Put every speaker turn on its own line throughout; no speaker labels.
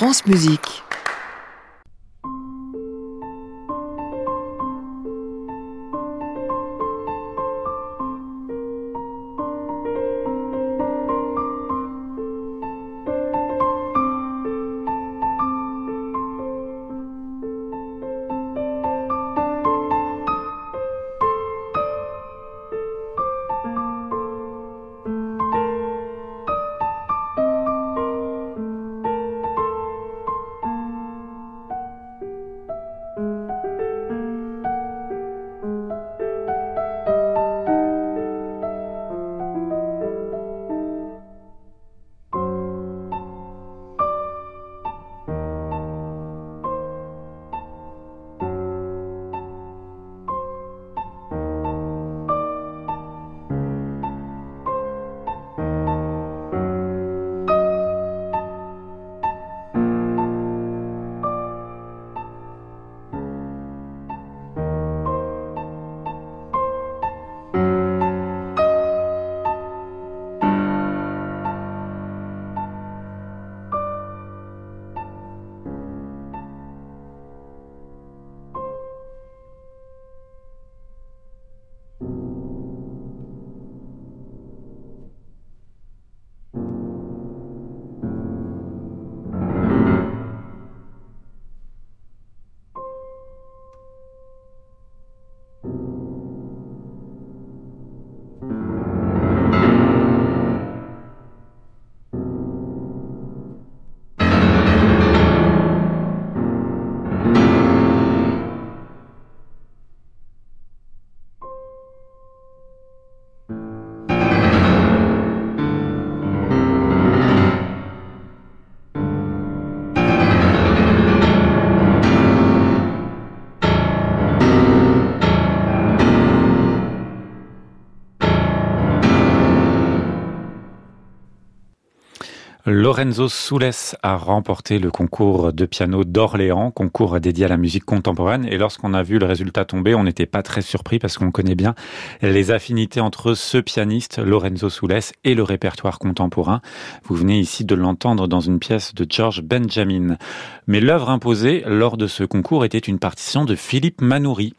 France Musique.
Lorenzo Soules a remporté le concours de piano d'Orléans, concours dédié à la musique contemporaine. Et lorsqu'on a vu le résultat tomber, on n'était pas très surpris parce qu'on connaît bien les affinités entre ce pianiste, Lorenzo Soules, et le répertoire contemporain. Vous venez ici de l'entendre dans une pièce de George Benjamin. Mais l'œuvre imposée lors de ce concours était une partition de Philippe Manoury.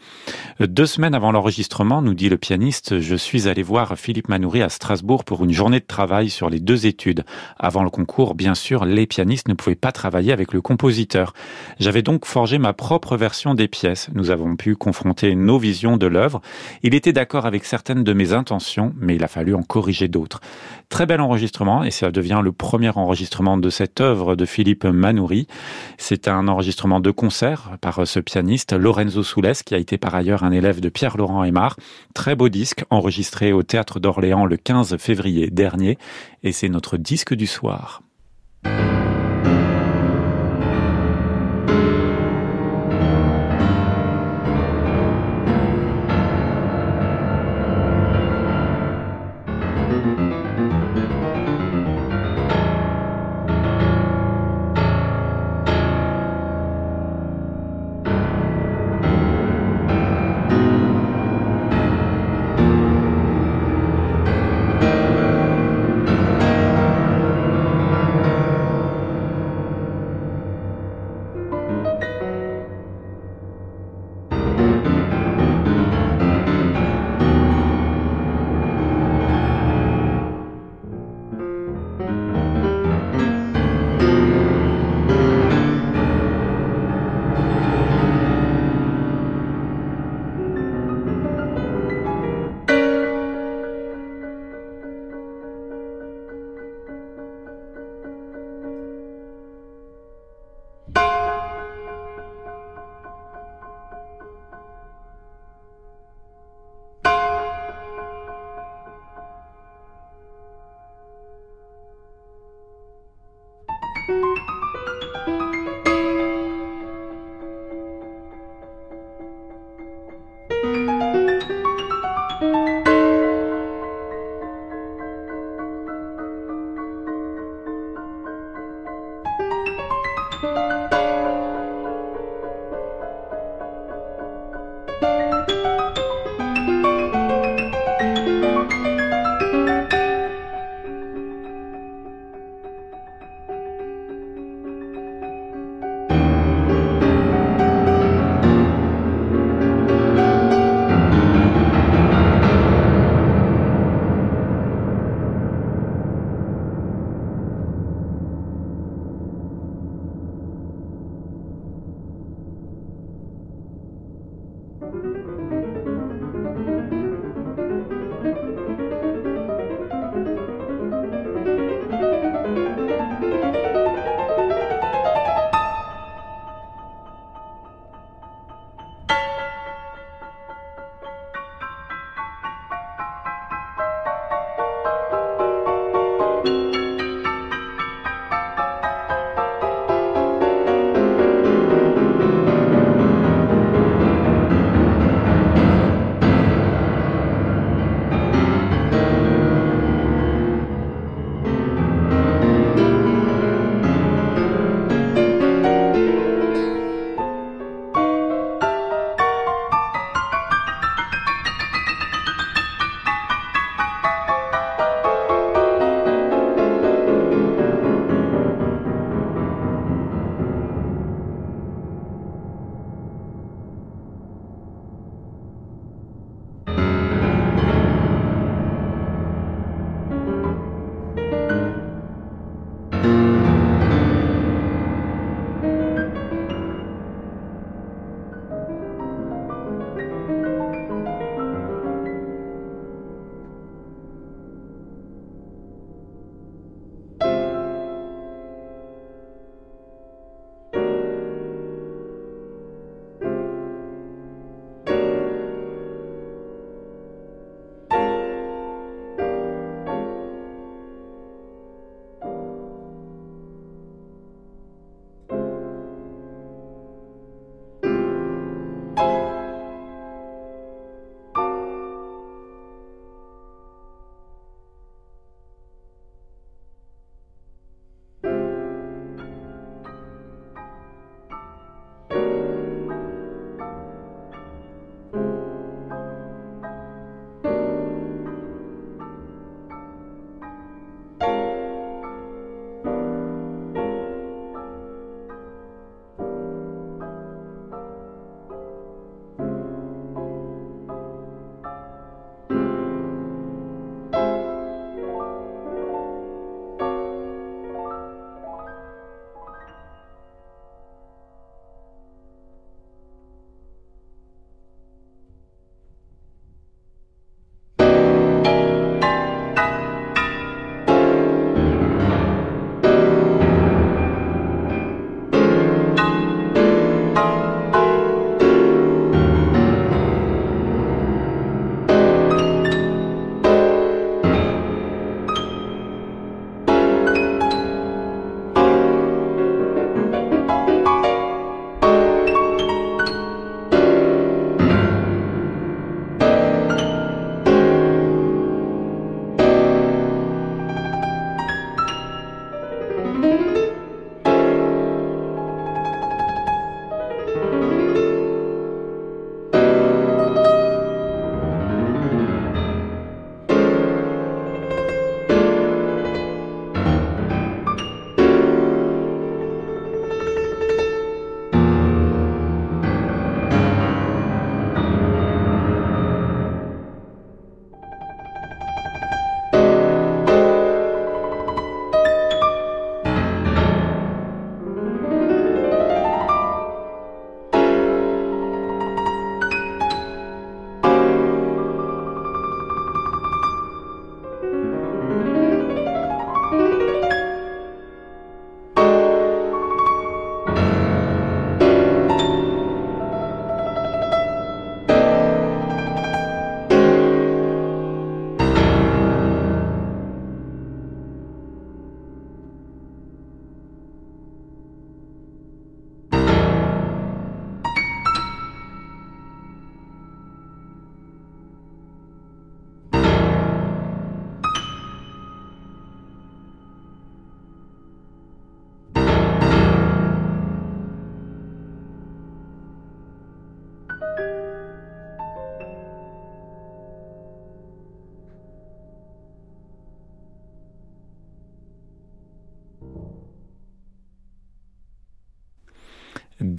Deux semaines avant l'enregistrement, nous dit le pianiste, je suis allé voir Philippe Manoury à Strasbourg pour une journée de travail sur les deux études. Avant le concours, bien sûr, les pianistes ne pouvaient pas travailler avec le compositeur. J'avais donc forgé ma propre version des pièces. Nous avons pu confronter nos visions de l'œuvre. Il était d'accord avec certaines de mes intentions, mais il a fallu en corriger d'autres. Très bel enregistrement, et ça devient le premier enregistrement de cette œuvre de Philippe Manoury. C'est un enregistrement de concert par ce pianiste, Lorenzo Soules, qui a été par ailleurs un élève de Pierre-Laurent Aymar. Très beau disque, enregistré au Théâtre d'Orléans le 15 février dernier, et c'est notre disque du soir.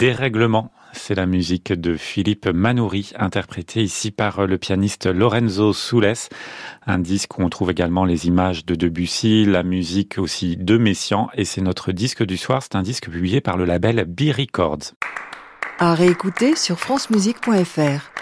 Dérèglement, c'est la musique de Philippe Manoury, interprétée ici par le pianiste Lorenzo Soules. Un disque où on trouve également les images de Debussy, la musique aussi de Messiaen, et c'est notre disque du soir. C'est un disque publié par le label B Records.
À réécouter sur francemusique.fr.